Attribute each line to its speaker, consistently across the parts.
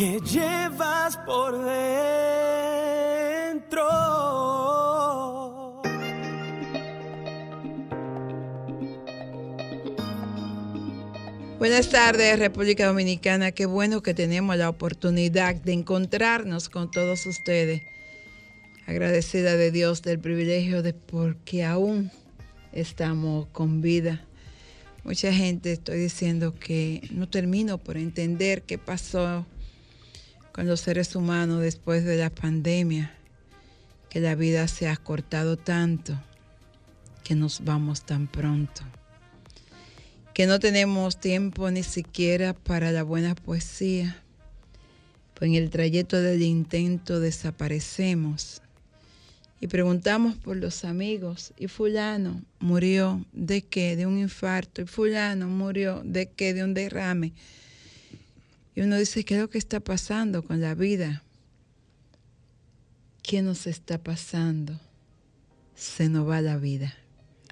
Speaker 1: que llevas por dentro.
Speaker 2: Buenas tardes, República Dominicana. Qué bueno que tenemos la oportunidad de encontrarnos con todos ustedes. Agradecida de Dios del privilegio de porque aún estamos con vida. Mucha gente estoy diciendo que no termino por entender qué pasó con los seres humanos después de la pandemia, que la vida se ha cortado tanto, que nos vamos tan pronto que no tenemos tiempo ni siquiera para la buena poesía, pues en el trayecto del intento desaparecemos y preguntamos por los amigos y fulano murió de qué, de un infarto y fulano murió de qué, de un derrame. Y uno dice, ¿qué es lo que está pasando con la vida? ¿Qué nos está pasando? Se nos va la vida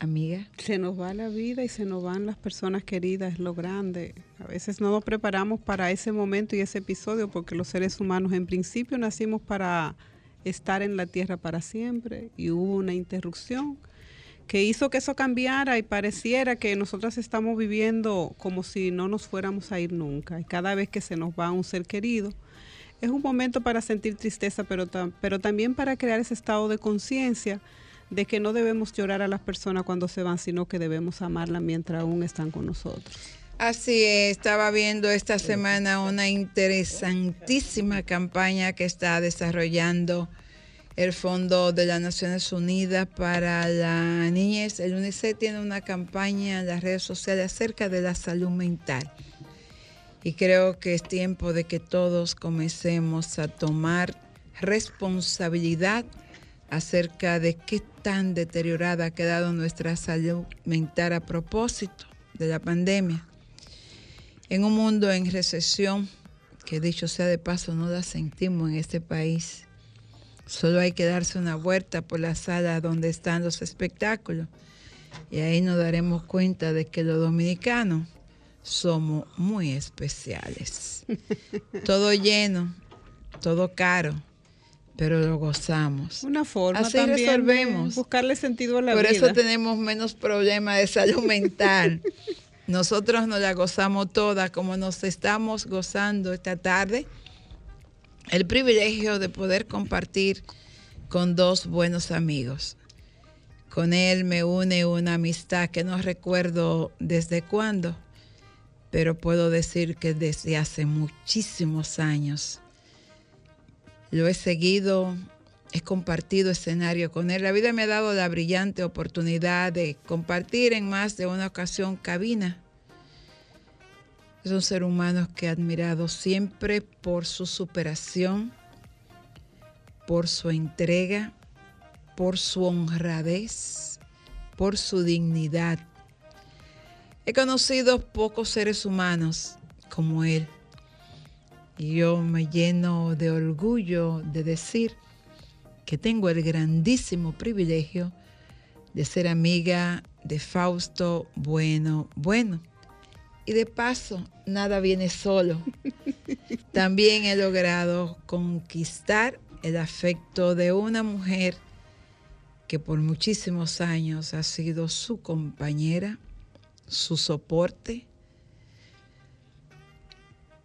Speaker 2: amiga?
Speaker 3: Se nos va la vida y se nos van las personas queridas, es lo grande. A veces no nos preparamos para ese momento y ese episodio porque los seres humanos en principio nacimos para estar en la tierra para siempre y hubo una interrupción que hizo que eso cambiara y pareciera que nosotras estamos viviendo como si no nos fuéramos a ir nunca. Y cada vez que se nos va un ser querido, es un momento para sentir tristeza, pero, pero también para crear ese estado de conciencia de que no debemos llorar a las personas cuando se van, sino que debemos amarlas mientras aún están con nosotros.
Speaker 2: Así es, estaba viendo esta semana una interesantísima campaña que está desarrollando el Fondo de las Naciones Unidas para la Niñez. El UNICEF tiene una campaña en las redes sociales acerca de la salud mental. Y creo que es tiempo de que todos comencemos a tomar responsabilidad acerca de qué tan deteriorada ha quedado nuestra salud mental a propósito de la pandemia. En un mundo en recesión, que dicho sea de paso, no la sentimos en este país. Solo hay que darse una vuelta por la sala donde están los espectáculos y ahí nos daremos cuenta de que los dominicanos somos muy especiales. todo lleno, todo caro, pero lo gozamos.
Speaker 3: Una forma
Speaker 2: Así
Speaker 3: también
Speaker 2: resolvemos.
Speaker 3: de buscarle sentido a la
Speaker 2: Por
Speaker 3: vida.
Speaker 2: eso tenemos menos problemas de salud mental. Nosotros nos la gozamos toda, como nos estamos gozando esta tarde. El privilegio de poder compartir con dos buenos amigos. Con él me une una amistad que no recuerdo desde cuándo, pero puedo decir que desde hace muchísimos años. Lo he seguido, he compartido escenario con él. La vida me ha dado la brillante oportunidad de compartir en más de una ocasión cabina. Es un ser humano que he admirado siempre por su superación, por su entrega, por su honradez, por su dignidad. He conocido pocos seres humanos como él y yo me lleno de orgullo de decir que tengo el grandísimo privilegio de ser amiga de Fausto Bueno Bueno. Y de paso, nada viene solo. También he logrado conquistar el afecto de una mujer que por muchísimos años ha sido su compañera, su soporte,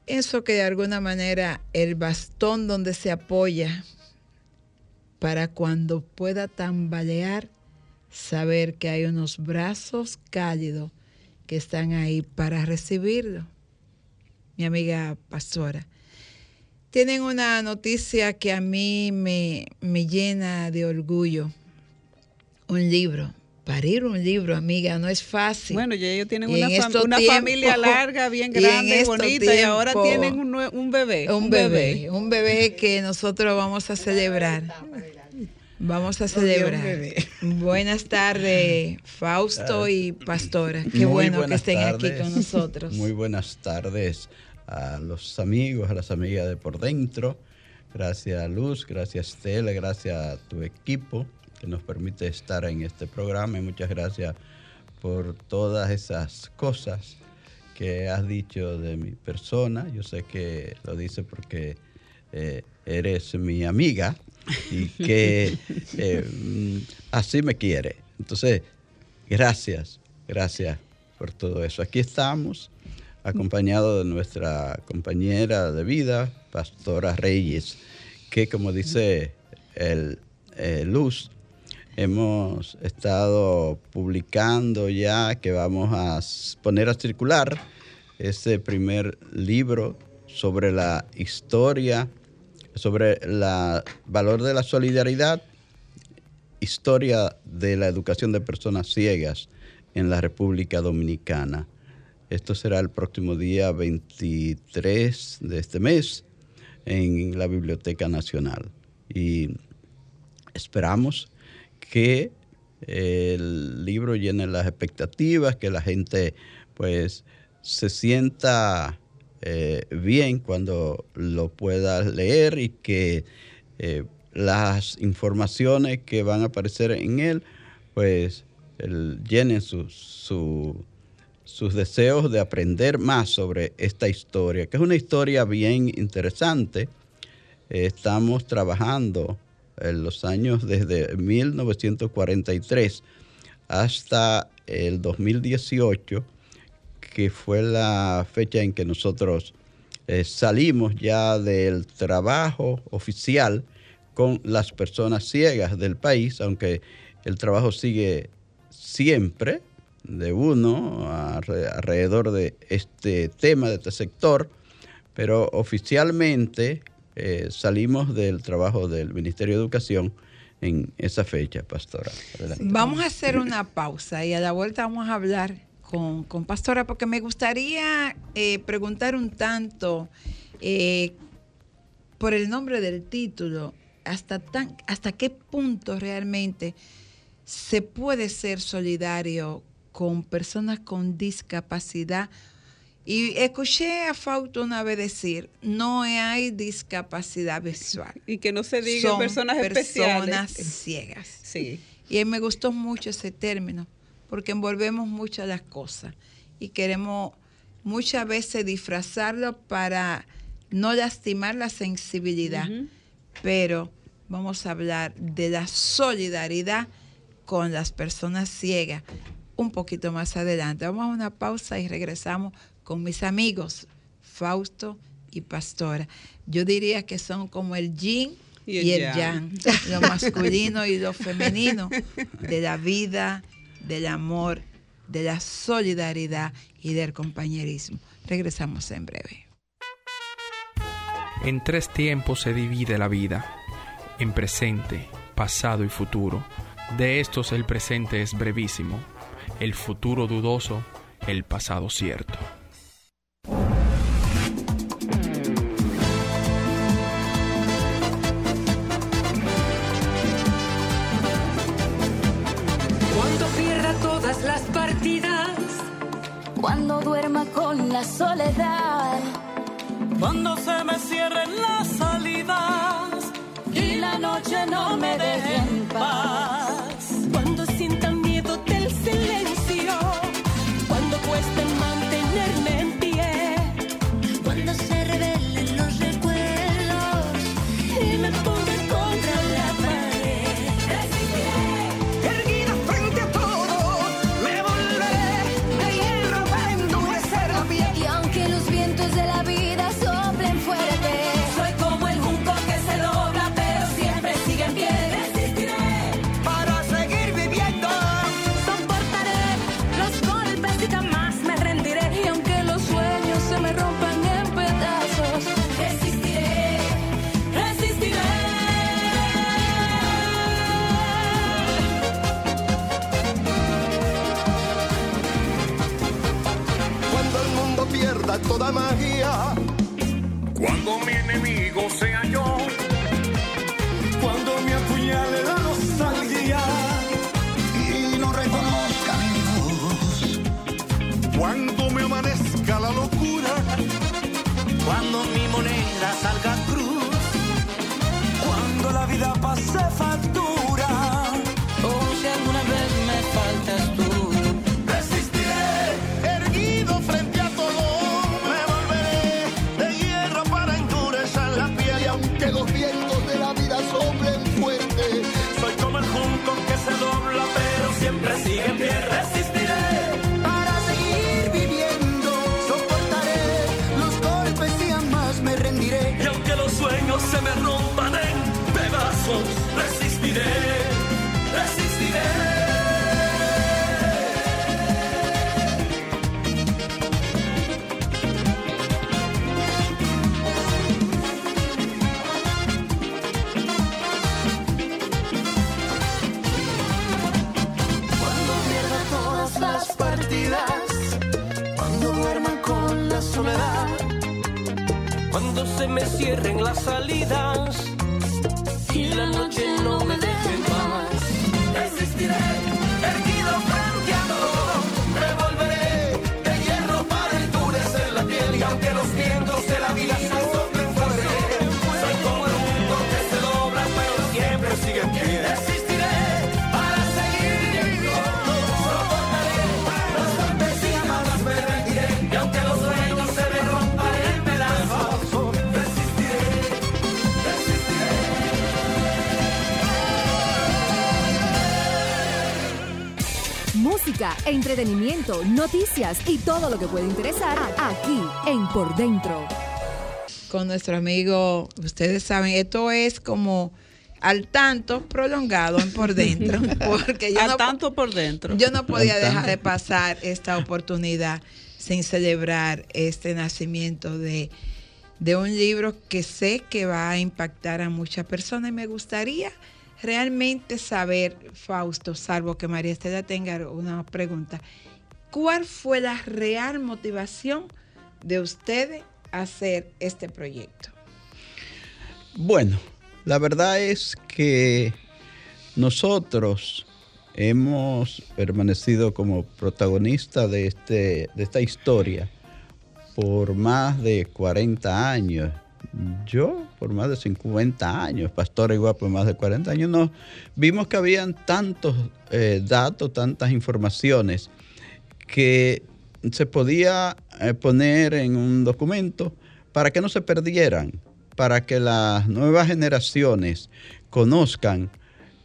Speaker 2: eso que de alguna manera el bastón donde se apoya para cuando pueda tambalear, saber que hay unos brazos cálidos que están ahí para recibirlo. Mi amiga pastora. Tienen una noticia que a mí me, me llena de orgullo. Un libro parir un libro, amiga, no es fácil.
Speaker 3: Bueno, ya ellos tienen
Speaker 2: Y
Speaker 3: una, fam- familia larga, bien
Speaker 2: y en
Speaker 3: grande,
Speaker 2: estos
Speaker 3: bonita, y ahora tienen un, nue- un bebé.
Speaker 2: un bebé, un bebé que nosotros vamos a celebrar. Vamos a celebrar. Buenas tardes, Fausto y Pastora. Qué
Speaker 4: Muy
Speaker 2: bueno que estén aquí con nosotros.
Speaker 4: Muy buenas tardes a los amigos, a las amigas de por dentro. Gracias a Luz, gracias Estela, gracias a tu equipo que nos permite estar en este programa y muchas gracias por todas esas cosas que has dicho de mi persona. Yo sé que lo dice porque eh, eres mi amiga y que eh, mm, así me quiere. Entonces, gracias, gracias por todo eso. Aquí estamos, acompañado de nuestra compañera de vida, Pastora Reyes, que como dice el, eh, Luz, hemos estado publicando ya que vamos a poner a circular ese primer libro sobre la historia, sobre el valor de la solidaridad historia de la educación de personas ciegas en la República Dominicana. Esto será el próximo día 23 de este mes en la Biblioteca Nacional. Y esperamos que el libro llene las expectativas, que la gente pues se sienta eh, bien cuando lo pueda leer y que eh, las informaciones que van a aparecer en él pues llenen su- su- sus deseos de aprender más sobre esta historia, que es una historia bien interesante. Estamos trabajando en los años desde 1943 hasta el 2018, que fue la fecha en que nosotros eh, salimos ya del trabajo oficial con las personas ciegas del país, aunque el trabajo sigue siempre de uno alre- alrededor de este tema, de este sector, pero oficialmente eh, salimos del trabajo del Ministerio de Educación en esa fecha, pastora.
Speaker 2: Vamos a hacer una pausa y a la vuelta vamos a hablar con, con Pastora porque me gustaría eh, preguntar un tanto eh, por el nombre del título, hasta, tan, hasta qué punto realmente se puede ser solidario con personas con discapacidad. Y escuché a Fausto una vez decir, no hay discapacidad visual.
Speaker 3: Y que no se diga
Speaker 2: Son
Speaker 3: personas
Speaker 2: personas
Speaker 3: especiales.
Speaker 2: ciegas.
Speaker 3: Sí.
Speaker 2: Y me gustó mucho ese término, porque envolvemos muchas las cosas y queremos muchas veces disfrazarlo para no lastimar la sensibilidad, pero vamos a hablar de la solidaridad con las personas ciegas un poquito más adelante. Vamos a una pausa y regresamos con mis amigos Fausto y Pastora. Yo diría que son como el yin
Speaker 3: Y el, yang.
Speaker 2: yang, lo masculino y lo femenino de la vida, del amor, de la solidaridad y del compañerismo. Regresamos en breve.
Speaker 5: En tres tiempos se divide la vida, en presente, pasado y futuro. De estos el presente es brevísimo, el futuro dudoso, el pasado cierto.
Speaker 6: Soledad.
Speaker 1: Cuando se me cierren las salidas
Speaker 6: y la noche no me deje
Speaker 1: todo
Speaker 7: Cuando se
Speaker 8: me
Speaker 6: cierren las salidas y la noche no me deje en paz.
Speaker 7: Resistiré, erguido
Speaker 9: Música, entretenimiento, noticias y todo lo que puede interesar aquí en Por Dentro.
Speaker 2: con nuestro amigo, ustedes saben, esto es como al tanto prolongado en por dentro, porque yo
Speaker 3: Al
Speaker 2: no,
Speaker 3: tanto por dentro.
Speaker 2: yo no podía dejar de pasar esta oportunidad sin celebrar este nacimiento de, de un libro que sé que va a impactar a muchas personas y me gustaría realmente saber, Fausto, salvo que María Estela tenga una pregunta, ¿cuál fue la real motivación de ustedes hacer este proyecto?
Speaker 4: Bueno, la verdad es que nosotros hemos permanecido como protagonistas de, este, de esta historia por más de 40 años. Yo por más de 50 años, Pastor igual por más de 40 años, nos vimos que habían tantos eh, datos, tantas informaciones que se podía eh, poner en un documento para que no se perdieran, para que las nuevas generaciones conozcan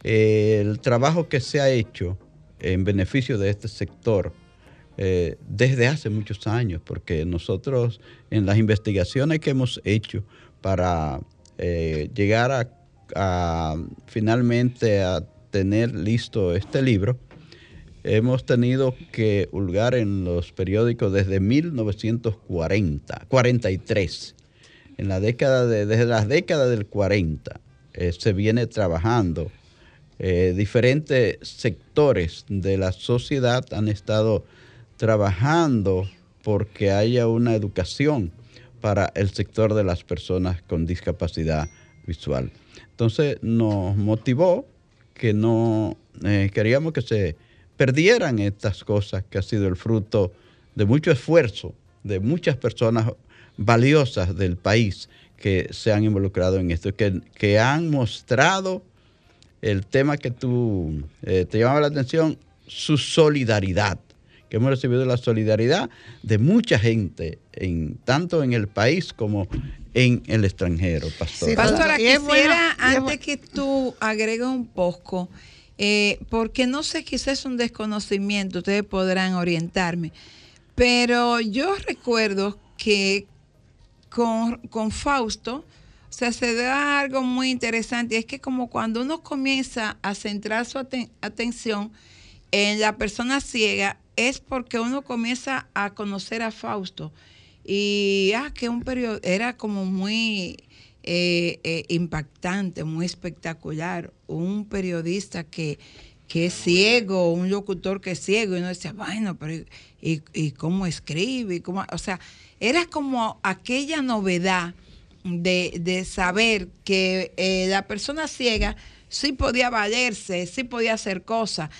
Speaker 4: eh, el trabajo que se ha hecho en beneficio de este sector desde hace muchos años, porque nosotros en las investigaciones que hemos hecho para eh, llegar a, finalmente a tener listo este libro, hemos tenido que hurgar en los periódicos desde 1940, 43. En la década de, desde las décadas del 40 eh, se viene trabajando. Eh, diferentes sectores de la sociedad han estado trabajando porque haya una educación para el sector de las personas con discapacidad visual. Entonces nos motivó que no eh, queríamos que se perdieran estas cosas que ha sido el fruto de mucho esfuerzo de muchas personas valiosas del país que se han involucrado en esto, que, que han mostrado el tema que tú eh, te llamaba la atención, su solidaridad, que hemos recibido la solidaridad de mucha gente, en, tanto en el país como en el extranjero, pastor.
Speaker 2: Pastora,
Speaker 3: Y es
Speaker 2: quisiera,
Speaker 3: bueno,
Speaker 2: antes que tú agregues un poco, eh, porque no sé, quizás es un desconocimiento, ustedes podrán orientarme, pero yo recuerdo que con, con Fausto, o sea, se da algo muy interesante, es que como cuando uno comienza a centrar su aten- atención en la persona ciega, es porque uno comienza a conocer a Fausto. Y ah, que un periodo era como muy eh, eh, impactante, muy espectacular. Un periodista que, que es ciego, un locutor que es ciego, y uno decía, bueno, pero ¿y, y- cómo escribe? ¿Y cómo? O sea, era como aquella novedad de, de saber que eh, la persona ciega sí podía valerse, sí podía hacer cosas.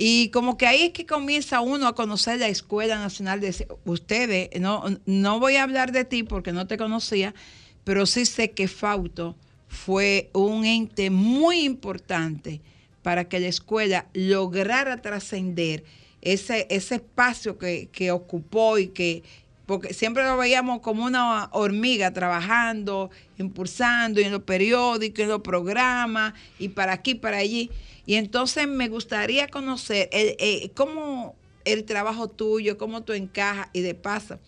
Speaker 2: Y como que ahí es que comienza uno a conocer la Escuela Nacional de ustedes. No, no voy a hablar de ti porque no te conocía, pero sí sé que Fausto fue un ente muy importante para que la escuela lograra trascender ese, ese espacio que, que ocupó y que, porque siempre lo veíamos como una hormiga trabajando, impulsando y en los periódicos, en los programas y para aquí, para allí. Y entonces me gustaría conocer el, eh, cómo el trabajo tuyo, cómo tú encajas y de paso.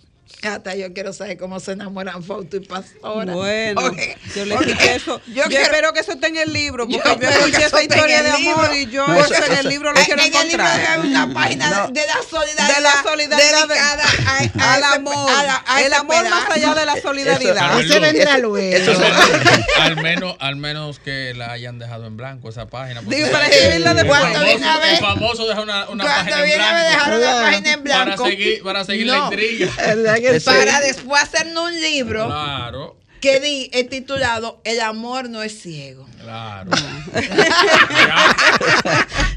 Speaker 2: Hasta yo quiero saber cómo se enamoran Fausto y Pastora.
Speaker 3: Bueno,
Speaker 2: Porque-
Speaker 3: yo le quité eso. Yo,
Speaker 2: quiero-
Speaker 3: espero que eso esté en el libro, porque
Speaker 2: Yo
Speaker 3: yo, escuché esa historia
Speaker 2: en
Speaker 3: de
Speaker 2: el
Speaker 3: amor
Speaker 2: libro.
Speaker 3: y yo
Speaker 4: No,
Speaker 3: eso
Speaker 4: eso-
Speaker 3: en el libro lo
Speaker 2: En-
Speaker 3: quiero
Speaker 2: en el libro
Speaker 3: encontrar.
Speaker 2: hay una página
Speaker 4: No.
Speaker 2: de la solidaridad,
Speaker 3: De la solidaridad de-
Speaker 2: dedicada a, a
Speaker 3: al amor.
Speaker 2: a la- a
Speaker 3: el amor más
Speaker 2: pedazo.
Speaker 3: allá de la solidaridad.
Speaker 5: Eso-
Speaker 10: vendrá
Speaker 4: Eso-
Speaker 10: luego.
Speaker 4: eso
Speaker 5: al menos al menos que la hayan dejado en blanco esa página
Speaker 3: Digo, para escribirla después.
Speaker 2: Cuando viene a
Speaker 5: famoso,
Speaker 2: ver-
Speaker 5: el famoso deja una, una
Speaker 2: Cuando
Speaker 5: página en
Speaker 2: viene a ver,
Speaker 5: blanco
Speaker 2: dejaron la página en
Speaker 5: para
Speaker 2: blanco.
Speaker 5: seguir para seguir la
Speaker 2: No.
Speaker 5: intriga
Speaker 10: ¿Verdad que
Speaker 4: Eso-
Speaker 10: sí?
Speaker 2: Para después hacernos un libro
Speaker 5: claro
Speaker 2: que di, es titulado El amor no es ciego.
Speaker 5: claro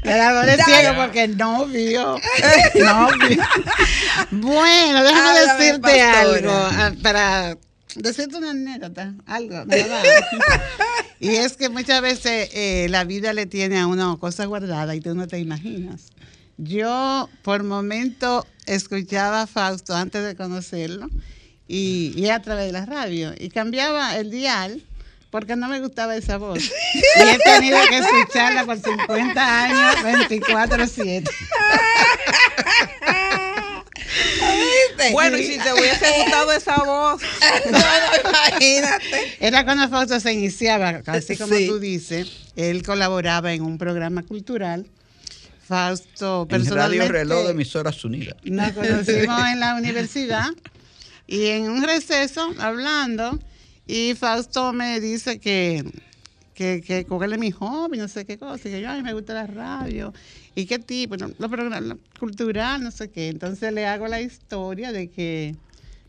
Speaker 10: El amor es
Speaker 2: Ya,
Speaker 10: ciego
Speaker 5: ya.
Speaker 10: porque no vio. No vio. Bueno, déjame
Speaker 2: Háblame,
Speaker 10: decirte
Speaker 2: pastora.
Speaker 10: algo. ah, Para decirte una anécdota, algo. me da. Y es que muchas veces eh, la vida le tiene a uno cosas guardadas y tú no te imaginas. Yo por momento escuchaba a Fausto antes de conocerlo y, y a través de la radio y cambiaba el dial porque no me gustaba esa voz. Y he tenido que escucharla por 50 años, 24-7.
Speaker 3: Bueno, y si te hubiese gustado esa voz,
Speaker 2: No, no, imagínate.
Speaker 10: Era cuando Fausto se iniciaba, así como
Speaker 2: Sí.
Speaker 10: tú dices, él colaboraba en un programa cultural. Fausto
Speaker 4: En
Speaker 10: personalmente
Speaker 4: Radio Reloj de Emisoras Unidas.
Speaker 10: nos conocimos en la universidad y en un receso hablando y Fausto me dice que que, que es mi hobby, no sé qué cosa, y que yo, a mí me gusta la radio, y qué tipo, no, lo programa- lo cultural, no sé qué. Entonces le hago la historia de que,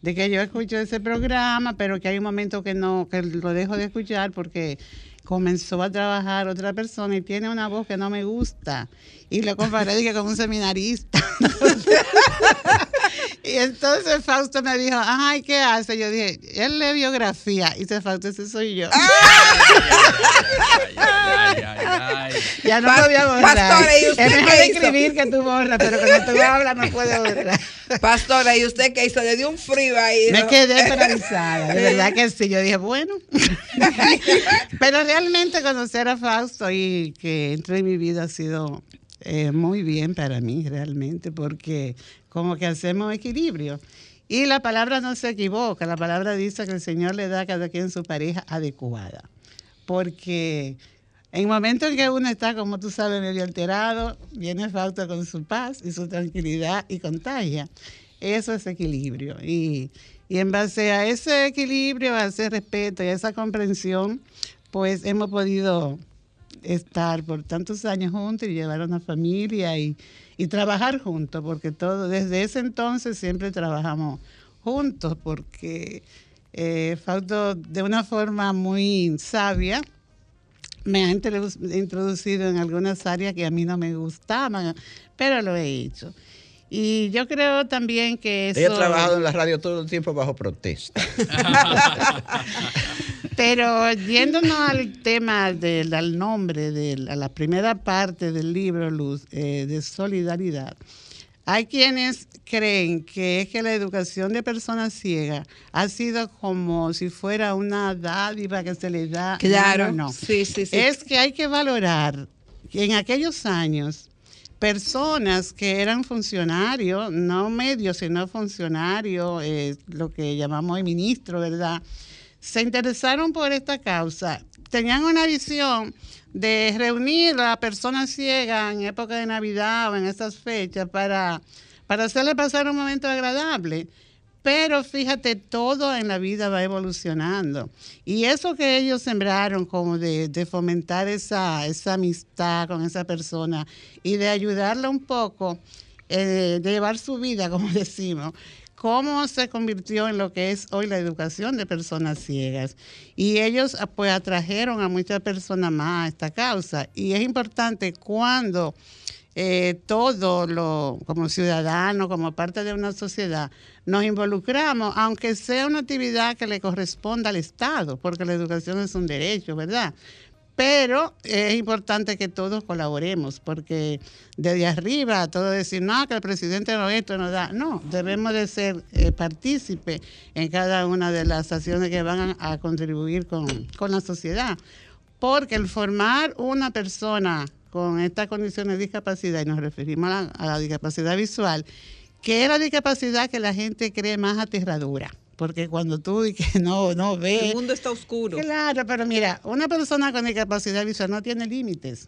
Speaker 10: de que yo escucho ese programa, pero que hay un momento que no, que lo dejo de escuchar porque comenzó a trabajar otra persona y tiene una voz que no me gusta. Y lo comparé dije, con un seminarista. y entonces Fausto me dijo, ay, ¿qué hace? Yo dije, él lee biografía. Y dice, Fausto, ese soy yo.
Speaker 5: ay, ay, ay, ay.
Speaker 10: Ya no lo voy a borrar.
Speaker 2: Pastora, ¿y usted
Speaker 10: es mejor
Speaker 2: qué hizo?
Speaker 10: escribir que tú borras, pero cuando tú hablas no puedes borrar.
Speaker 2: Pastora, ¿y usted qué hizo? Le dio un frío ahí.
Speaker 10: Me quedé paralizada, de verdad que sí. Yo dije, bueno. Pero realmente conocer a Fausto y que entró en mi vida ha sido eh, muy bien para mí, realmente, porque como que hacemos equilibrio. Y la palabra no se equivoca, la palabra dice que el Señor le da a cada quien su pareja adecuada. Porque en el momento en que uno está, como tú sabes, medio alterado, viene Fausto con su paz y su tranquilidad y contagia. Eso es equilibrio. Y, y en base a ese equilibrio, a ese respeto y a esa comprensión, pues hemos podido estar por tantos años juntos y llevar una familia y, y trabajar juntos, porque todo, desde ese entonces siempre trabajamos juntos, porque eh, Fausto de una forma muy sabia me ha introdu- introducido en algunas áreas que a mí no me gustaban, pero lo he hecho. Y yo creo también que eso...
Speaker 4: Ella ha trabajado en la radio todo el tiempo bajo protesta.
Speaker 10: Pero yéndonos al tema del al nombre, de la, primera parte del libro, Luz, eh, de solidaridad, hay quienes creen que es que la educación de personas ciegas ha sido como si fuera una dádiva que se le da.
Speaker 2: Claro.
Speaker 10: No, no.
Speaker 2: Sí, sí, sí.
Speaker 10: Es que hay que valorar que en aquellos años personas que eran funcionarios, no medios, sino funcionarios, eh, lo que llamamos hoy ministro, ¿verdad? Se interesaron por esta causa. Tenían una visión de reunir a personas ciegas en época de Navidad o en esas fechas para, para hacerle pasar un momento agradable. Pero fíjate, todo en la vida va evolucionando. Y eso que ellos sembraron como de, de fomentar esa, esa amistad con esa persona y de ayudarla un poco, eh, de llevar su vida, como decimos, cómo se convirtió en lo que es hoy la educación de personas ciegas. Y ellos ah, pues atrajeron a muchas personas más a esta causa. Y es importante cuando eh, todo lo, como ciudadanos, como parte de una sociedad, nos involucramos, aunque sea una actividad que le corresponda al Estado, porque la educación es un derecho, ¿verdad? Pero es importante que todos colaboremos, porque desde arriba todo decir, no, que el presidente no esto no da. No, debemos de ser eh, partícipes en cada una de las acciones que van a, a contribuir con, con la sociedad. Porque el formar una persona con estas condiciones de discapacidad, y nos referimos a la, a la discapacidad visual, que es la discapacidad que la gente cree más aterradora. Porque cuando tú di que no, no ves.
Speaker 3: El mundo está oscuro.
Speaker 10: Claro, pero mira, una persona con discapacidad visual no tiene límites.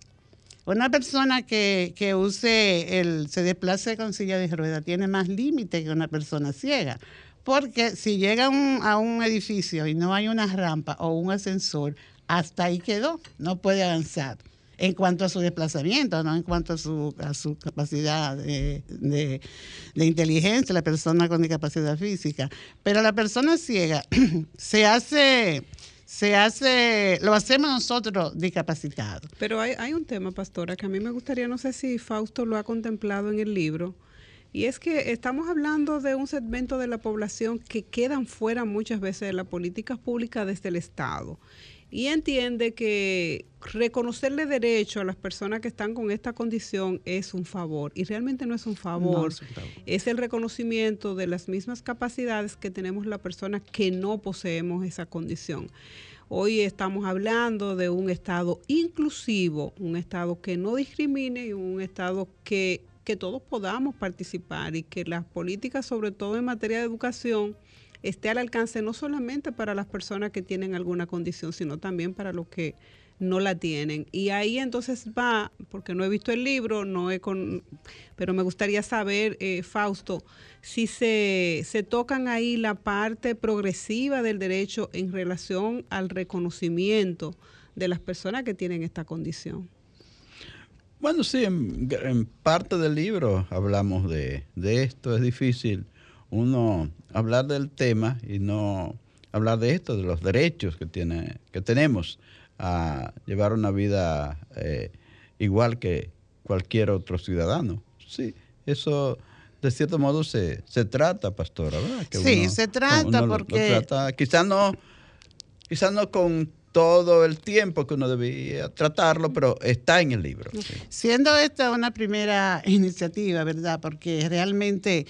Speaker 10: Una persona que, que use el, se desplace con silla de ruedas tiene más límites que una persona ciega. Porque si llega un, a un edificio y no hay una rampa o un ascensor, hasta ahí quedó, no puede avanzar en cuanto a su desplazamiento, no en cuanto a su, a su capacidad de, inteligencia, la persona con discapacidad física. Pero la persona ciega se hace, se hace, lo hacemos nosotros discapacitados.
Speaker 3: Pero hay, hay un tema, pastora, que a mí me gustaría, no sé si Fausto lo ha contemplado en el libro, y es que estamos hablando de un segmento de la población que quedan fuera muchas veces de las políticas públicas desde el Estado. Y entiende que reconocerle derecho a las personas que están con esta condición es un favor. Y realmente no es un favor.
Speaker 10: es
Speaker 3: el reconocimiento de las mismas capacidades que tenemos las personas que no poseemos esa condición. Hoy estamos hablando de un Estado inclusivo, un Estado que no discrimine y un Estado que, que todos podamos participar y que las políticas, sobre todo en materia de educación, esté al alcance no solamente para las personas que tienen alguna condición, sino también para los que no la tienen. Y ahí entonces va, porque no he visto el libro, no he con, pero me gustaría saber, eh, Fausto, si se, se tocan ahí la parte progresiva del derecho en relación al reconocimiento de las personas que tienen esta condición.
Speaker 4: Bueno, sí, en, en parte del libro hablamos de, de esto. Es difícil uno hablar del tema y no hablar de esto, de los derechos que, tiene, que tenemos a llevar una vida eh, igual que cualquier otro ciudadano. Sí, eso de cierto modo se, se trata, pastora, ¿verdad? Que
Speaker 10: Sí, se trata porque-
Speaker 4: trata, quizás no, quizás no con todo el tiempo que uno debía tratarlo, pero está en el libro. sí.
Speaker 10: Siendo esta una primera iniciativa, ¿verdad? Porque realmente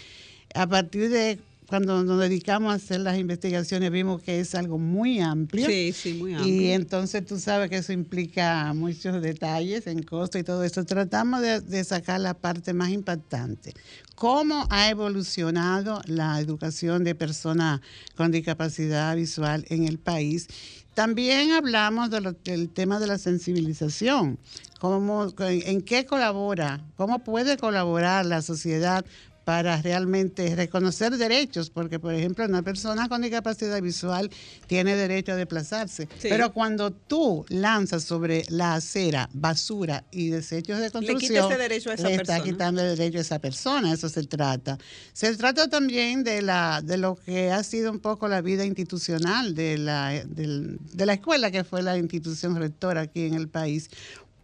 Speaker 10: a partir de cuando nos dedicamos a hacer las investigaciones vimos que es algo muy amplio.
Speaker 3: Sí, sí, muy
Speaker 10: Y
Speaker 3: amplio.
Speaker 10: entonces tú sabes que eso implica muchos detalles en costo y todo eso. Tratamos de, de sacar la parte más impactante. ¿Cómo ha evolucionado la educación de personas con discapacidad visual en el país? También hablamos de lo- del tema de la sensibilización. ¿Cómo, ¿En qué colabora? ¿Cómo puede colaborar la sociedad para realmente reconocer derechos, porque por ejemplo una persona con discapacidad visual tiene derecho a desplazarse,
Speaker 3: Sí.
Speaker 10: pero cuando tú lanzas sobre la acera basura y desechos de construcción,
Speaker 3: ese derecho a esa
Speaker 10: le está
Speaker 3: persona.
Speaker 10: quitando el derecho a esa persona, eso se trata. Se trata también de la de lo que ha sido un poco la vida institucional de la de la escuela que fue la institución rectora aquí en el país.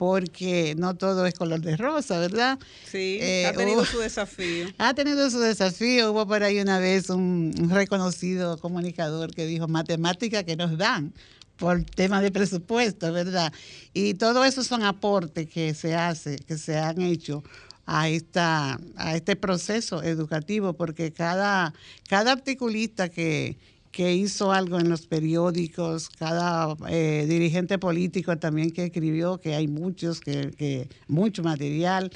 Speaker 10: Porque no todo es color de rosa, ¿verdad?
Speaker 3: Sí,
Speaker 10: Eh,
Speaker 3: ha tenido
Speaker 10: hubo-
Speaker 3: su desafío.
Speaker 10: ha tenido su desafío. Hubo por ahí una vez un, un reconocido comunicador que dijo matemática que nos dan por temas de presupuesto, ¿verdad? Y todo eso son aportes que se hace, que se han hecho a esta a este proceso educativo, porque cada cada articulista que que hizo algo en los periódicos, cada eh, dirigente político también que escribió, que hay muchos, que, que mucho material,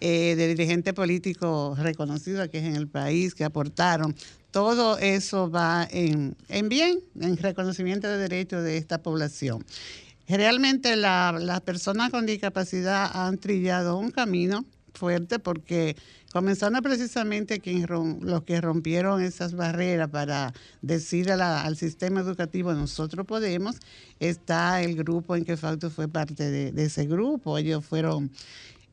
Speaker 10: eh, de dirigentes políticos reconocidos aquí en el país que aportaron. Todo eso va en, en bien, en reconocimiento de derechos de esta población. Realmente la- las personas con discapacidad han trillado un camino fuerte porque comenzando precisamente quien los que rompieron esas barreras para decir al sistema educativo nosotros podemos, está el grupo en que Facto fue parte de, de ese grupo. Ellos fueron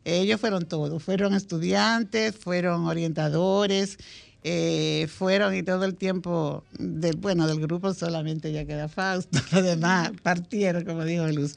Speaker 10: ellos fueron todos, fueron estudiantes, fueron orientadores, eh, fueron y todo el tiempo, del, bueno, del grupo solamente ya queda Fausto, los demás partieron, como dijo Luz.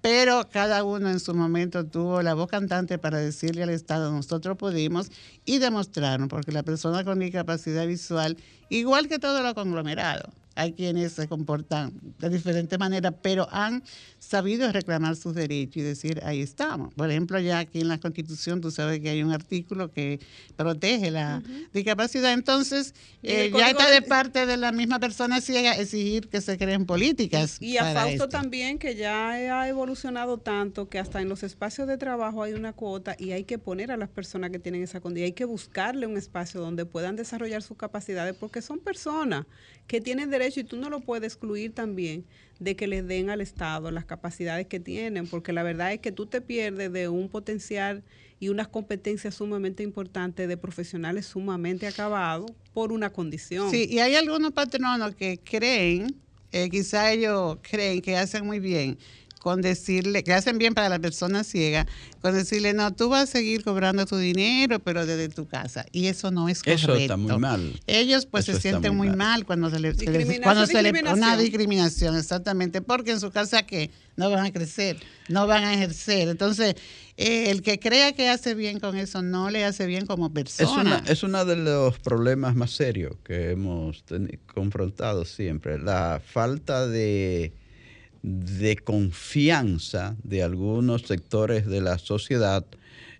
Speaker 10: Pero cada uno en su momento tuvo la voz cantante para decirle al Estado, nosotros pudimos, y demostraron, porque la persona con discapacidad visual, igual que todo lo conglomerado, hay quienes se comportan de diferente manera, pero han sabido reclamar sus derechos y decir, ahí estamos. Por ejemplo, ya aquí en la Constitución tú sabes que hay un artículo que protege la discapacidad, entonces eh, ya está de parte de la misma persona ciega exigir que se creen políticas.
Speaker 3: Y a Fausto
Speaker 10: esto.
Speaker 3: también, que ya ha evolucionado tanto que hasta en los espacios de trabajo hay una cuota y hay que poner a las personas que tienen esa condición, hay que buscarle un espacio donde puedan desarrollar sus capacidades porque son personas que tienen derecho y tú no lo puedes excluir también de que les den al Estado las capacidades que tienen, porque la verdad es que tú te pierdes de un potencial y unas competencias sumamente importantes de profesionales sumamente acabados por una condición.
Speaker 10: Sí, y hay algunos patronos que creen, eh, quizá ellos creen que hacen muy bien con decirle, que hacen bien para la persona ciega, con decirle, no, tú vas a seguir cobrando tu dinero, pero desde tu casa. Y eso no es correcto.
Speaker 4: Eso está muy mal.
Speaker 10: Ellos pues
Speaker 4: Eso
Speaker 10: se sienten
Speaker 4: muy mal.
Speaker 10: mal, cuando se le, se les-
Speaker 3: Discriminación,
Speaker 10: cuando se le una
Speaker 3: discriminación.
Speaker 10: exactamente, porque en su casa que no van a crecer, no van a ejercer. Entonces, eh, el que crea que hace bien con eso no le hace bien como
Speaker 4: Es,
Speaker 10: persona.
Speaker 4: una, es uno de los problemas más serios que hemos confrontado siempre, la falta de, de confianza de algunos sectores de la sociedad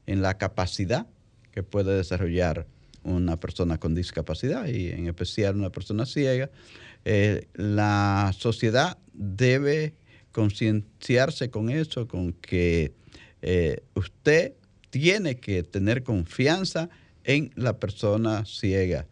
Speaker 4: en la capacidad que puede desarrollar una persona con discapacidad y en especial una persona ciega. Eh, la sociedad debe concienciarse con eso, con que eh, usted tiene que tener confianza en la persona ciega.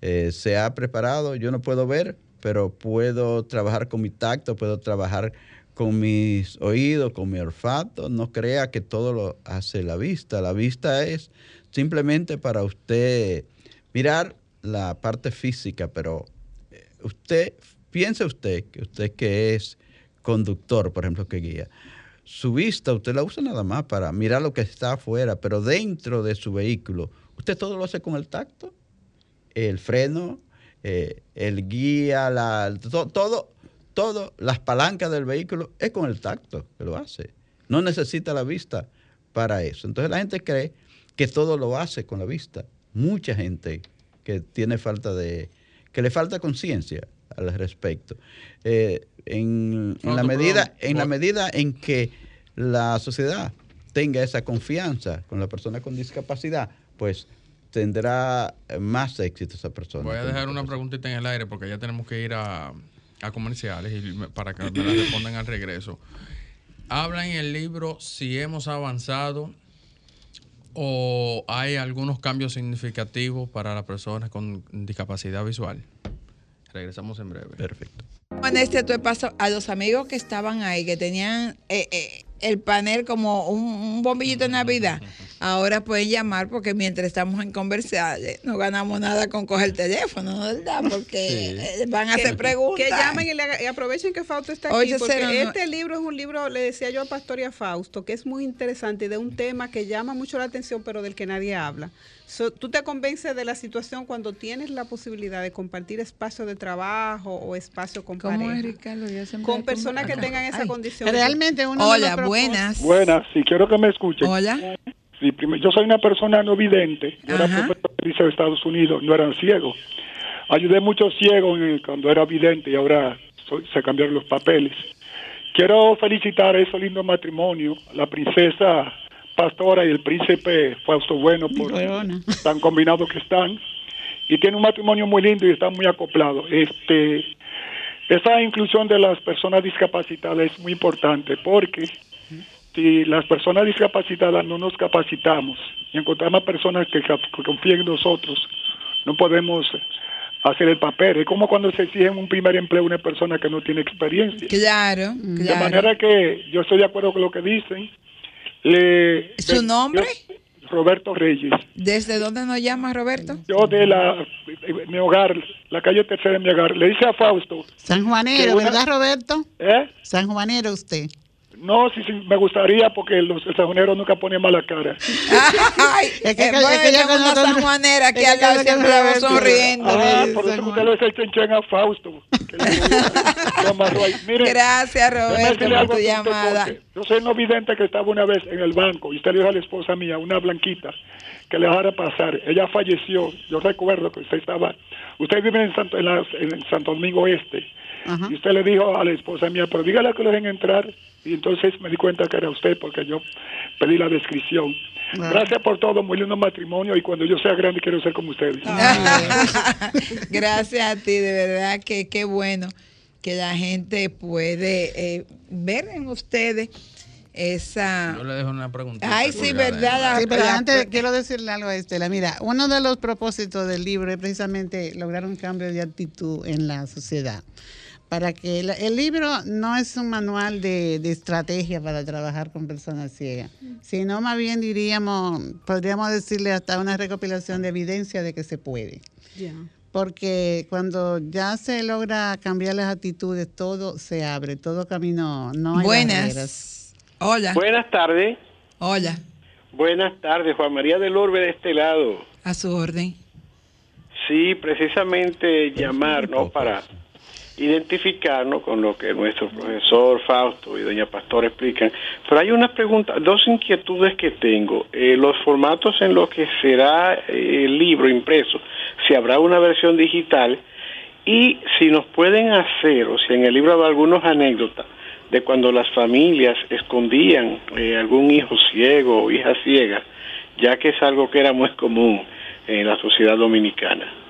Speaker 4: Eh, se ha preparado, yo no puedo ver, pero puedo trabajar con mi tacto, puedo trabajar con mis oídos, con mi olfato. No crea que todo lo hace la vista. La vista es simplemente para usted mirar la parte física, pero eh, usted, piense usted que usted que es conductor, por ejemplo, que guía, su vista usted la usa nada más para mirar lo que está afuera, pero dentro de su vehículo, usted todo lo hace con el tacto, el freno, eh, el guía, la, to- todo, todo, las palancas del vehículo es con el tacto que lo hace. No necesita la vista para eso. Entonces la gente cree que todo lo hace con la vista. Mucha gente que tiene falta de, que le falta conciencia al respecto. Eh, en, en la medida, en la medida en que la sociedad tenga esa confianza con la persona con discapacidad, pues tendrá eh, más éxito esa persona.
Speaker 5: Voy a dejar una preguntita en el aire porque ya tenemos que ir a, a comerciales y me- para que me la respondan al regreso. Habla en el libro si hemos avanzado o hay algunos cambios significativos para las personas con discapacidad visual. Regresamos en breve.
Speaker 4: Perfecto.
Speaker 2: En este tu paso a los amigos que estaban ahí, que tenían eh, eh, el panel como un, un bombillito de Navidad, ahora pueden llamar porque mientras estamos en comerciales no ganamos nada con coger el teléfono, ¿no ¿verdad? Porque eh, van a
Speaker 3: Que-
Speaker 2: hacer preguntas.
Speaker 3: Que llamen y, le y aprovechen que Fausto está aquí,
Speaker 2: Oye,
Speaker 3: porque
Speaker 2: cero, no-
Speaker 3: este libro es un libro, le decía yo a Pastor y a Fausto, que es muy interesante y de un tema que llama mucho la atención, pero del que nadie habla. So, tú te convences de la situación cuando tienes la posibilidad de compartir espacio de trabajo o espacio con
Speaker 2: ¿Cómo
Speaker 3: pareja,
Speaker 2: es, Ricardo? Yo siempre
Speaker 3: con personas que tengan esa
Speaker 2: Ay.
Speaker 3: condición.
Speaker 10: Realmente uno
Speaker 2: Hola, buenas.
Speaker 11: Buenas, sí, quiero que me escuchen.
Speaker 2: Hola.
Speaker 11: Sí, prim- yo soy una persona no vidente. Yo era
Speaker 2: Ajá.
Speaker 11: profesor de liceo de Estados Unidos, no eran ciegos. Ayudé muchos ciegos en el- cuando era vidente y ahora soy- se cambiaron los papeles. Quiero felicitar a ese lindo matrimonio, la princesa Pastora y el príncipe Fausto Bueno, por
Speaker 10: Corona.
Speaker 11: tan combinados que están. Y tiene un matrimonio muy lindo y están muy acoplados. Este, esa inclusión de las personas discapacitadas es muy importante porque si las personas discapacitadas no nos capacitamos y encontramos personas que, confíen en nosotros, no podemos hacer el papel. Es como cuando se exige un primer empleo a una persona que no tiene experiencia.
Speaker 2: Claro,
Speaker 11: De
Speaker 2: claro.
Speaker 11: manera que yo estoy de acuerdo con lo que dicen. Le,
Speaker 2: ¿Su nombre?
Speaker 11: Roberto Reyes.
Speaker 2: ¿Desde dónde nos llama Roberto?
Speaker 11: Yo de la mi hogar, la calle tercera de mi hogar, le dice a Fausto,
Speaker 10: Sanjuanero,
Speaker 11: Que una-
Speaker 10: ¿verdad, Roberto?
Speaker 11: ¿eh?
Speaker 10: Sanjuanero usted.
Speaker 11: No, sí, sí, me gustaría porque los el sajonero nunca pone mala cara.
Speaker 2: Ay,
Speaker 10: Es que-
Speaker 2: eh,
Speaker 10: es que
Speaker 2: bueno,
Speaker 10: ya
Speaker 2: una sanjuanera que al lado
Speaker 10: cada
Speaker 2: siempre
Speaker 10: vez
Speaker 2: la veo sonriendo.
Speaker 11: Ah, por eso usted le dice el chenchen a Fausto. que le- lo amarró ahí. Mire,
Speaker 2: Gracias, Roberto, por
Speaker 11: algo
Speaker 2: tu llamada.
Speaker 11: Yo soy no vidente que estaba una vez en el banco y usted le dijo a la esposa mía, una blanquita, que le dejara pasar. Ella falleció. Yo recuerdo que usted estaba, usted vive en Santo, en, la- en Santo Domingo Este. Y usted le dijo a la esposa mía, pero dígale que lo dejen entrar. Y entonces me di cuenta que era usted porque yo pedí la descripción.
Speaker 2: Ah.
Speaker 11: Gracias por todo, muy lindo matrimonio y cuando yo sea grande quiero ser como ustedes.
Speaker 2: Gracias a ti, de verdad que qué bueno que la gente puede eh, ver en ustedes esa...
Speaker 5: Yo le dejo una pregunta.
Speaker 2: Ay, sí, verdad. la-
Speaker 10: Sí, pero
Speaker 2: la-
Speaker 10: antes quiero decirle algo a Estela. Mira, uno de los propósitos del libro es precisamente lograr un cambio de actitud en la sociedad. Para que la- el libro no es un manual de, de estrategia para trabajar con personas ciegas, sino más bien diríamos, podríamos decirle hasta una recopilación de evidencia de que se puede. Porque cuando ya se logra cambiar las actitudes, todo se abre, todo camino, no hay
Speaker 2: Buenas.
Speaker 10: barreras.
Speaker 2: Hola.
Speaker 12: Buenas tardes.
Speaker 2: Hola,
Speaker 12: Buenas tardes, Juan María del Orbe de este lado.
Speaker 2: a su orden.
Speaker 12: Sí, precisamente llamar, ¿no? Para identificarnos con lo que nuestro profesor Fausto y doña Pastor explican. Pero hay una pregunta, dos inquietudes que tengo. Eh, los formatos en los que será eh, el libro impreso, si habrá una versión digital y si nos pueden hacer, o si en el libro habrá algunas anécdotas de cuando las familias escondían eh, algún hijo ciego o hija ciega, ya que es algo que era muy común en la sociedad dominicana.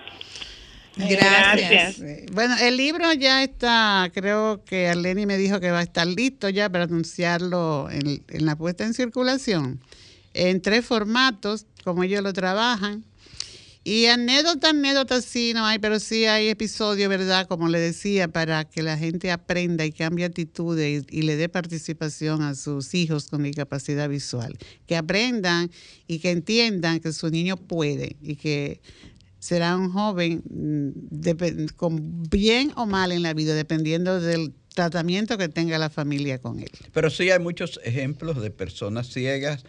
Speaker 2: Gracias.
Speaker 10: Bueno, el libro ya está, creo que Arleni me dijo que va a estar listo ya para anunciarlo en, en la puesta en circulación, en tres formatos, como ellos lo trabajan. Y anécdotas, anécdotas sí no hay, pero sí hay episodios, ¿verdad? Como le decía, para que la gente aprenda y cambie actitudes y, y le dé participación a sus hijos con discapacidad visual. Que aprendan y que entiendan que su niño puede y que será un joven mm, depe- con bien o mal en la vida, dependiendo del tratamiento que tenga la familia con él.
Speaker 4: Pero sí hay muchos ejemplos de personas ciegas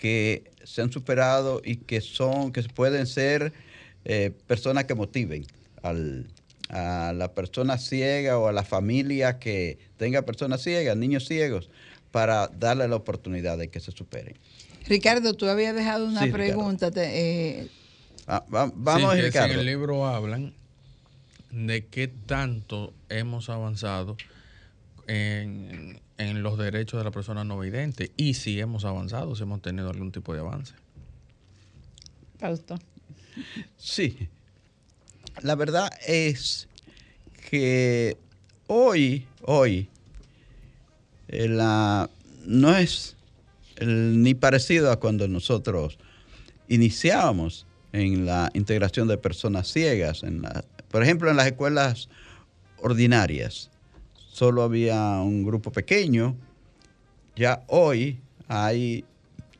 Speaker 4: que se han superado y que son, que pueden ser eh, personas que motiven al, a la persona ciega o a la familia que tenga personas ciegas, niños ciegos, para darle la oportunidad de que se superen.
Speaker 2: Ricardo, tú habías dejado una
Speaker 4: Sí,
Speaker 2: pregunta. te- eh,
Speaker 4: Ah, va- vamos,
Speaker 5: Sí, que
Speaker 4: Ricardo.
Speaker 5: En el libro hablan de qué tanto hemos avanzado en, en los derechos de la persona no vidente y si hemos avanzado, si hemos tenido algún tipo de avance.
Speaker 10: Fausto.
Speaker 4: Sí. La verdad es que hoy, hoy, eh, la, no es el- ni parecido a cuando nosotros iniciábamos en la integración de personas ciegas. En la- por ejemplo, en las escuelas ordinarias solo había un grupo pequeño. Ya hoy hay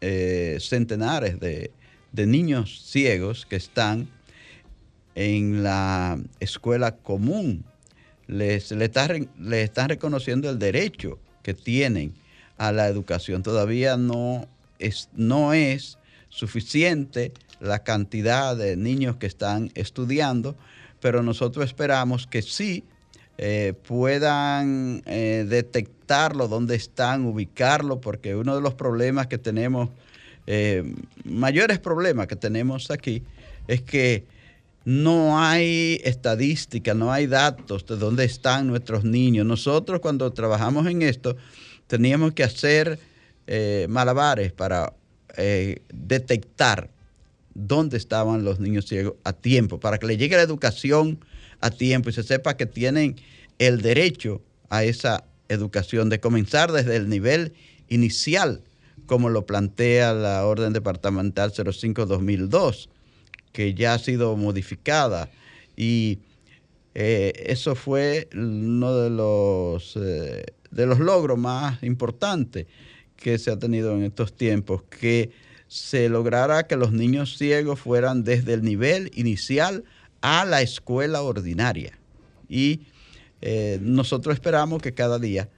Speaker 4: eh, centenares de, de niños ciegos que están en la escuela común. Les, le está re- le están reconociendo el derecho que tienen a la educación. Todavía no es, no es suficiente la cantidad de niños que están estudiando, pero nosotros esperamos que sí eh, puedan eh, detectarlo, dónde están, ubicarlo, porque uno de los problemas que tenemos, eh, mayores problemas que tenemos aquí, es que no hay estadística, no hay datos de dónde están nuestros niños. Nosotros cuando trabajamos en esto teníamos que hacer malabares para detectar dónde estaban los niños ciegos a tiempo, para que les llegue la educación a tiempo y se sepa que tienen el derecho a esa educación, de comenzar desde el nivel inicial, como lo plantea la Orden Departamental 05-2002, que ya ha sido modificada. Y eh, eso fue uno de los, eh, de los logros más importantes que se ha tenido en estos tiempos, que se lograra que los niños ciegos fueran desde el nivel inicial a la escuela ordinaria. Y eh, nosotros esperamos que cada día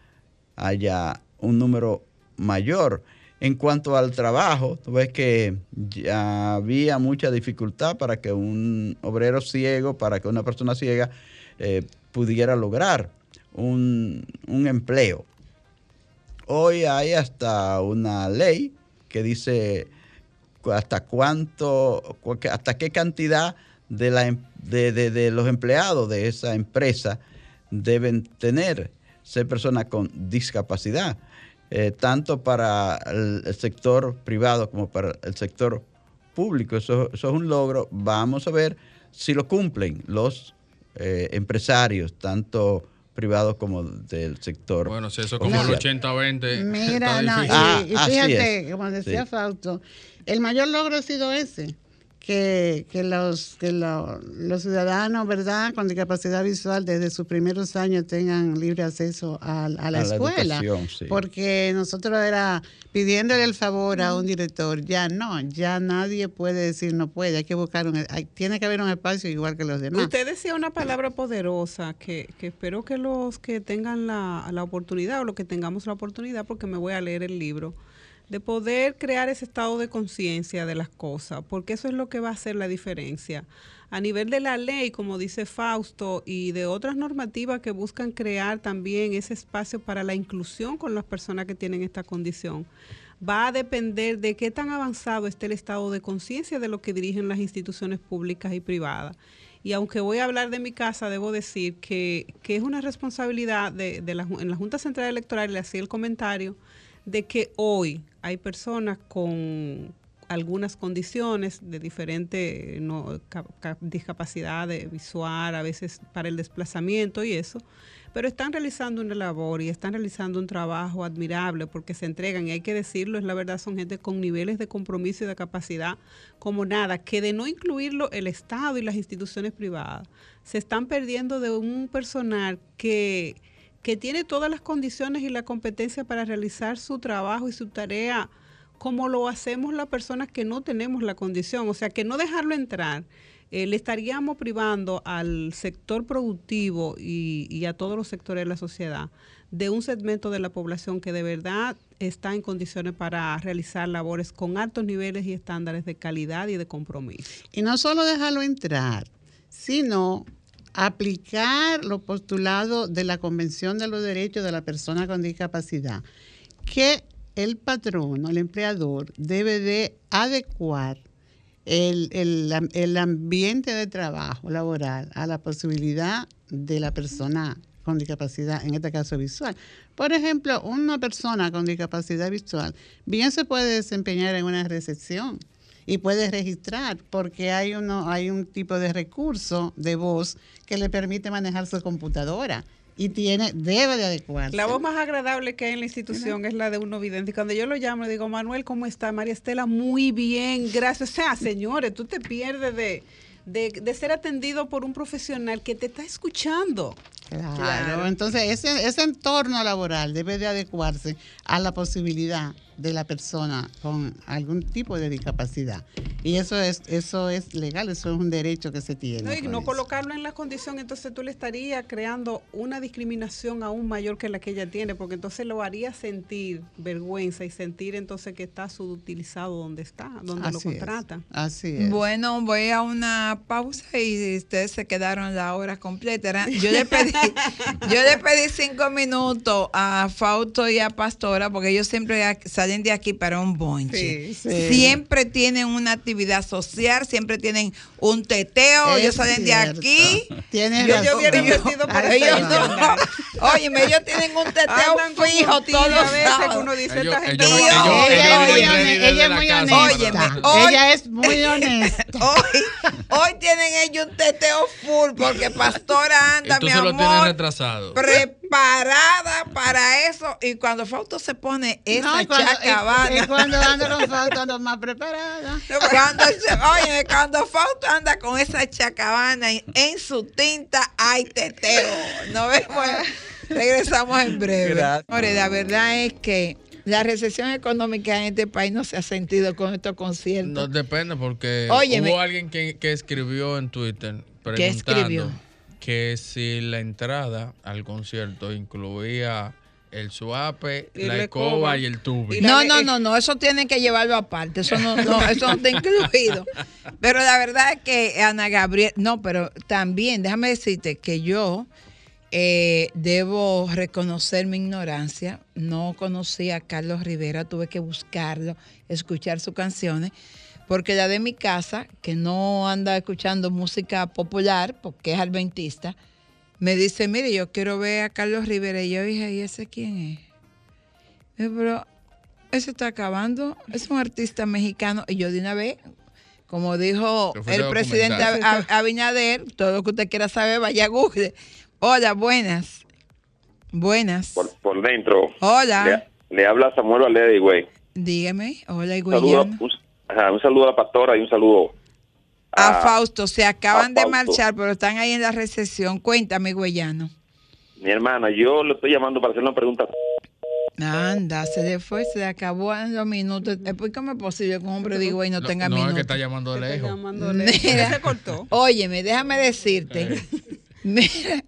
Speaker 4: haya un número mayor. En cuanto al trabajo, tú ves que ya había mucha dificultad para que un obrero ciego, para que una persona ciega eh, pudiera lograr un, un empleo. Hoy hay hasta una ley que dice hasta cuánto, hasta qué cantidad de, la, em- de, de- de los empleados de esa empresa deben tener, ser personas con discapacidad, eh, tanto para el, el sector privado como para el sector público. Eso, eso es un logro. Vamos a ver si lo cumplen los eh, empresarios, tanto privados como del sector.
Speaker 5: Bueno, si eso es como el
Speaker 4: oficial.
Speaker 5: 80-20.
Speaker 10: Mira,
Speaker 5: está
Speaker 10: no, y.
Speaker 4: Ah,
Speaker 10: fíjate,
Speaker 4: es.
Speaker 10: como decía
Speaker 4: Sí.
Speaker 10: Fausto, el mayor logro ha sido ese, que, que los que lo- los ciudadanos, ¿verdad?, con discapacidad visual desde sus primeros años tengan libre acceso a, a la
Speaker 4: A
Speaker 10: escuela.
Speaker 4: sí.
Speaker 10: Porque nosotros era pidiéndole el favor a un director, ya no, ya nadie puede decir no puede, hay que buscar un, hay- tiene que haber un espacio igual que los demás.
Speaker 3: Usted decía una palabra poderosa que, que espero que los que tengan la, la oportunidad o los que tengamos la oportunidad, porque me voy a leer el libro, de poder crear ese estado de conciencia de las cosas, porque eso es lo que va a hacer la diferencia. A nivel de la ley, como dice Fausto, y de otras normativas que buscan crear también ese espacio para la inclusión con las personas que tienen esta condición, va a depender de qué tan avanzado esté el estado de conciencia de lo que dirigen las instituciones públicas y privadas. Y aunque voy a hablar de mi casa, debo decir que, que es una responsabilidad de, de la, en la Junta Central Electoral, le hacía el comentario, de que hoy hay personas con algunas condiciones de diferente no, ca- ca- discapacidad de visual, a veces para el desplazamiento y eso, pero están realizando una labor y están realizando un trabajo admirable porque se entregan, y hay que decirlo, es la verdad, son gente con niveles de compromiso y de capacidad como nada, que de no incluirlo el Estado y las instituciones privadas, se están perdiendo de un personal que, que tiene todas las condiciones y la competencia para realizar su trabajo y su tarea como lo hacemos las personas que no tenemos la condición. O sea, que no dejarlo entrar, eh, le estaríamos privando al sector productivo y, y a todos los sectores de la sociedad de un segmento de la población que de verdad está en condiciones para realizar labores con altos niveles y estándares de calidad y de compromiso.
Speaker 10: Y no solo dejarlo entrar, sino aplicar los postulados de la Convención de los Derechos de la Persona con Discapacidad, que el patrono, el empleador, debe de adecuar el, el el ambiente de trabajo laboral a la posibilidad de la persona con discapacidad, en este caso visual. Por ejemplo, una persona con discapacidad visual bien se puede desempeñar en una recepción y puede registrar porque hay uno hay un tipo de recurso de voz que le permite manejar su computadora y tiene debe de adecuarse.
Speaker 3: La voz más agradable que hay en la institución es la de un no vidente. Cuando yo lo llamo, le digo, Manuel, ¿cómo está? María Estela, muy bien, gracias. O sea, señores, tú te pierdes de, de, de ser atendido por un profesional que te está escuchando.
Speaker 10: Claro, entonces ese, ese entorno laboral debe de adecuarse a la posibilidad de la persona con algún tipo de discapacidad. Y eso es eso es legal, eso es un derecho que se tiene.
Speaker 3: ¿no? Y no
Speaker 10: eso.
Speaker 3: colocarlo en la condición, entonces tú le estarías creando una discriminación aún mayor que la que ella tiene, porque entonces lo haría sentir vergüenza y sentir entonces que está subutilizado donde está, donde lo
Speaker 10: es,
Speaker 3: contratan.
Speaker 10: Así es.
Speaker 2: Bueno, voy a una pausa y ustedes se quedaron la hora completa. Yo le pedí, yo le pedí cinco minutos a Fausto y a Pastora porque ellos siempre salen de aquí para un bonche.
Speaker 10: Sí, sí.
Speaker 2: Siempre tienen una actividad social, siempre tienen un teteo,
Speaker 10: Es
Speaker 2: ellos salen
Speaker 10: cierto.
Speaker 2: de aquí.
Speaker 10: Tienes
Speaker 2: Yo- hubiera por ellos
Speaker 10: no.
Speaker 2: Óyeme, ellos tienen un teteo
Speaker 3: Andan
Speaker 2: fijo todos
Speaker 3: a veces uno dice,
Speaker 5: Ellos-
Speaker 3: esta gente
Speaker 5: ellos-
Speaker 3: no-
Speaker 5: ellos-
Speaker 10: Ella es
Speaker 5: ellos
Speaker 10: muy honesta.
Speaker 5: ready desde
Speaker 10: Ella es
Speaker 5: la
Speaker 10: muy
Speaker 5: casa
Speaker 10: honesta.
Speaker 2: Óyeme, hoy-
Speaker 10: Ella es muy honesta.
Speaker 2: Hoy, hoy tienen ellos un teteo full porque Pastora anda, mi
Speaker 5: lo
Speaker 2: amor,
Speaker 5: retrasado.
Speaker 2: preparada para eso. Y cuando Fausto se pone esa
Speaker 10: No, cuando,
Speaker 2: chacabana.
Speaker 10: y cuando ando con Fausto ando más preparada.
Speaker 2: Cuando, se- oye, cuando Fausto anda con esa chacabana en, en su tinta, hay teteo. Nos vemos. Regresamos en breve.
Speaker 4: Gracias.
Speaker 2: La verdad es que la recesión económica en este país no se ha sentido con estos conciertos.
Speaker 5: No depende porque
Speaker 2: Óyeme.
Speaker 5: hubo alguien que, que escribió en Twitter
Speaker 2: ¿Qué escribió?
Speaker 5: preguntando que si la entrada al concierto incluía el suape,
Speaker 2: Y
Speaker 5: la escoba y el tubi.
Speaker 2: No, no, no, no, eso tienen que llevarlo aparte, eso no, no, eso no está incluido. Pero la verdad es que Ana Gabriel, no, pero también, déjame decirte que yo eh, debo reconocer mi ignorancia. No conocí a Carlos Rivera, tuve que buscarlo, escuchar sus canciones, porque la de mi casa, que no anda escuchando música popular, porque es adventista, me dice, mire, yo quiero ver a Carlos Rivera. Y yo dije, ¿y ese quién es? Pero ese está acabando, es un artista mexicano. Y yo de una vez, como dijo el presidente Abinader, todo lo que usted quiera saber, vaya a Google. Hola, buenas. Buenas.
Speaker 13: por, por dentro.
Speaker 2: Hola.
Speaker 13: Le, le habla Samuel Valdez, güey.
Speaker 2: Dígame. Hola, Higüeyano.
Speaker 13: un, un saludo a la pastora y un saludo
Speaker 2: A Fausto, se acaban de
Speaker 13: Fausto.
Speaker 2: marchar, pero están ahí en la recesión. Cuéntame, Higüeyano.
Speaker 13: mi hermana. Yo le estoy llamando para hacer una pregunta.
Speaker 2: Anda, se le fue, se le acabó en los minutos. Después, ¿cómo es posible que un hombre de Higüey no
Speaker 5: No,
Speaker 2: tenga
Speaker 5: no, es
Speaker 2: minutos?
Speaker 5: que está llamando de lejos.
Speaker 2: Mira,
Speaker 3: Se cortó.
Speaker 2: Óyeme, déjame decirte. Mira.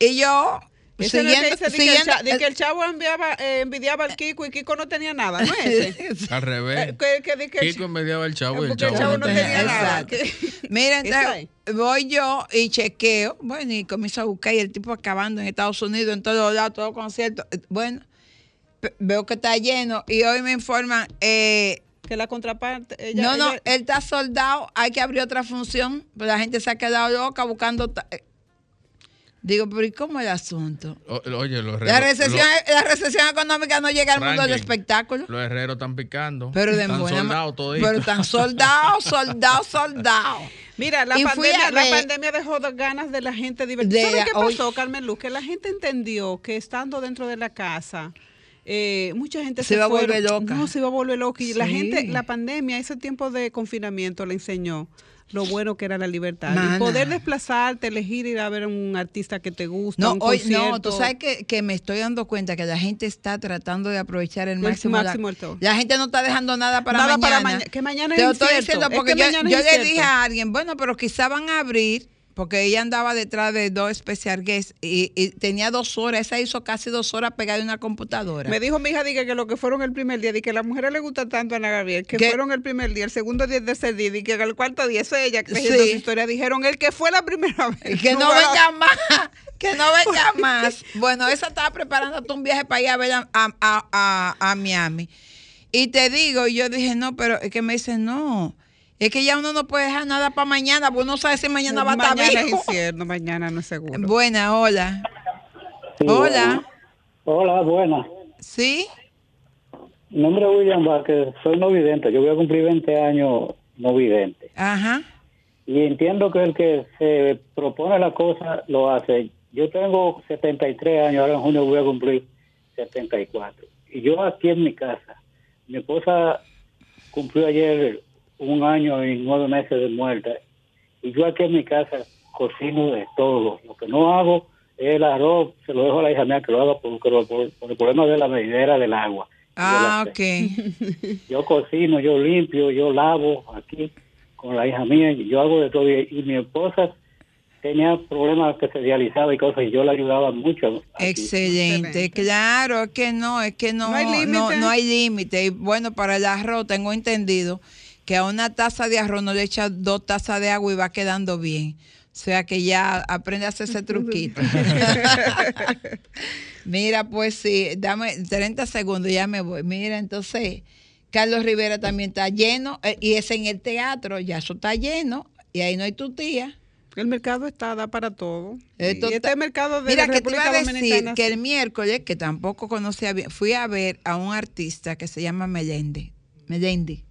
Speaker 2: Y yo,
Speaker 3: Ese no
Speaker 2: siguiendo,
Speaker 3: dice de que el
Speaker 2: siguiendo-
Speaker 3: cha- de que el chavo enviaba, eh, envidiaba al Kiko y Kiko no tenía nada, ¿no es ese?
Speaker 5: Al revés.
Speaker 3: Eh, que- que- que-
Speaker 5: Kiko envidiaba al chavo y el chavo, no
Speaker 3: no
Speaker 5: tenía
Speaker 3: nada.
Speaker 2: Mira, entonces voy yo y chequeo, bueno, y comienzo a buscar y el tipo acabando en Estados Unidos, en todos lados, todos conciertos. Eh, Bueno, veo que está lleno y hoy me informan eh,
Speaker 3: que la contraparte. ella-
Speaker 2: no, no,
Speaker 3: ella-
Speaker 2: él está soldado, hay que abrir otra función, pero la gente se ha quedado loca buscando. Digo, pero ¿y cómo es el asunto?
Speaker 5: O- Oye, los
Speaker 2: La
Speaker 5: herreros.
Speaker 2: recesión, la recesión económica no llega al mundo del espectáculo.
Speaker 5: Los herreros están picando.
Speaker 2: Pero de
Speaker 5: están soldados.
Speaker 2: Pero están soldados, soldados, soldados.
Speaker 3: Mira, la pandemia, la
Speaker 2: ver-
Speaker 3: pandemia dejó dos ganas de la gente divertirse.
Speaker 2: De-
Speaker 3: ¿Sabes qué
Speaker 2: hoy-
Speaker 3: pasó, Carmen Luz? Que la gente entendió que estando dentro de la casa, eh, mucha gente
Speaker 2: Se
Speaker 3: se,
Speaker 2: iba a volver loca.
Speaker 3: No, se iba a volver loca. Y la gente, la pandemia, ese tiempo de confinamiento le enseñó lo bueno que era la libertad.
Speaker 2: Mana.
Speaker 3: Y poder desplazarte, elegir ir a ver a un artista que te gusta,
Speaker 2: No,
Speaker 3: un
Speaker 2: hoy,
Speaker 3: concierto.
Speaker 2: no, tú sabes que, que me estoy dando cuenta que la gente está tratando de aprovechar el
Speaker 3: El
Speaker 2: máximo. la-
Speaker 3: máximo todo.
Speaker 2: la, gente no está dejando nada para
Speaker 3: Nada
Speaker 2: mañana.
Speaker 3: para maña- que mañana
Speaker 2: Te
Speaker 3: es
Speaker 2: lo estoy diciendo
Speaker 3: Es
Speaker 2: porque
Speaker 3: que
Speaker 2: yo, yo le dije a alguien, bueno, pero quizá van a abrir, porque ella andaba detrás de dos special guests y, y tenía dos horas, esa hizo casi dos horas pegada en una computadora.
Speaker 3: Me dijo mi hija dije, que lo que fueron el primer día, y que a las mujeres les gusta tanto a Ana Gabriel, que
Speaker 2: ¿Qué?
Speaker 3: fueron el primer día, el segundo día, el tercer día, y que el cuarto día, eso es ella, que
Speaker 2: Sí.
Speaker 3: su historia, dijeron el que fue la primera vez.
Speaker 2: que no venga más, que no venga más. Bueno, esa estaba preparándote un viaje para ir a ver a, a- a- a- a Miami. Y te digo, y yo dije, no, pero es que me dicen, no, es que ya uno no puede dejar nada para mañana, porque uno no sabe si mañana va a estar
Speaker 3: Mañana es incierto, mañana no es seguro.
Speaker 2: Buena, hola. Hola.
Speaker 14: Hola, buenas.
Speaker 2: ¿Sí?
Speaker 14: Mi nombre es William Vázquez, soy no vidente. Yo voy a cumplir 20 años no vidente.
Speaker 2: Ajá.
Speaker 14: Y entiendo que el que se propone la cosa lo hace. Yo tengo 73 años, ahora en junio voy a cumplir 74. Y yo aquí en mi casa, mi esposa cumplió ayer un año y nueve meses de muerte. Y yo aquí en mi casa cocino de todo. Lo que no hago es el arroz, se lo dejo a la hija mía que lo haga por, por- por- por el problema de la medidera del agua.
Speaker 2: Ah, ok.
Speaker 14: yo cocino, yo limpio, yo lavo aquí con la hija mía, y yo hago de todo. Y, y mi esposa tenía problemas que se dializaba y cosas, y yo la ayudaba mucho.
Speaker 2: Excelente, claro, es que no, es que no,
Speaker 14: No hay
Speaker 2: no,
Speaker 14: límite.
Speaker 2: no hay límite. Y bueno, para el arroz tengo entendido que a una taza de arroz no le echa dos tazas de agua y va quedando bien. O sea que ya aprende a hacer ese truquito. Mira, pues sí, dame 30 segundos, ya me voy. Mira, entonces, Carlos Rivera también está lleno, eh, y es en el teatro, ya eso está lleno, y ahí no hay tu tía.
Speaker 3: El mercado está, da para todo.
Speaker 2: Esto
Speaker 3: y este
Speaker 2: está-
Speaker 3: mercado de
Speaker 2: Mira,
Speaker 3: la
Speaker 2: que te iba
Speaker 3: República
Speaker 2: a decir
Speaker 3: Dominicana.
Speaker 2: que el miércoles, que tampoco conocía bien, fui a ver a un artista que se llama Melende. Melende.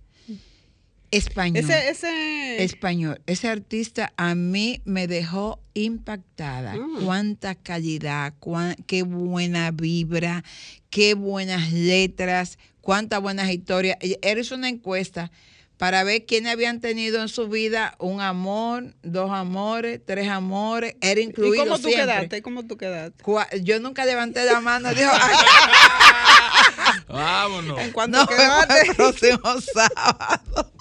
Speaker 2: Español.
Speaker 3: Ese, ese,
Speaker 2: Español. Ese artista a mí me dejó impactada.
Speaker 3: Ah.
Speaker 2: Cuánta calidad, cuán- qué buena vibra, qué buenas letras, cuántas buenas historias. Y Eres una encuesta para ver quiénes habían tenido en su vida un amor, dos amores, tres amores. Era
Speaker 3: ¿Y
Speaker 2: incluido
Speaker 3: cómo tú
Speaker 2: siempre.
Speaker 3: quedaste? ¿Cómo tú quedaste?
Speaker 2: Yo nunca levanté la mano. Dijo,
Speaker 5: Vámonos.
Speaker 3: ¿En cuánto
Speaker 2: no,
Speaker 3: quedaste?
Speaker 2: el próximo sábado.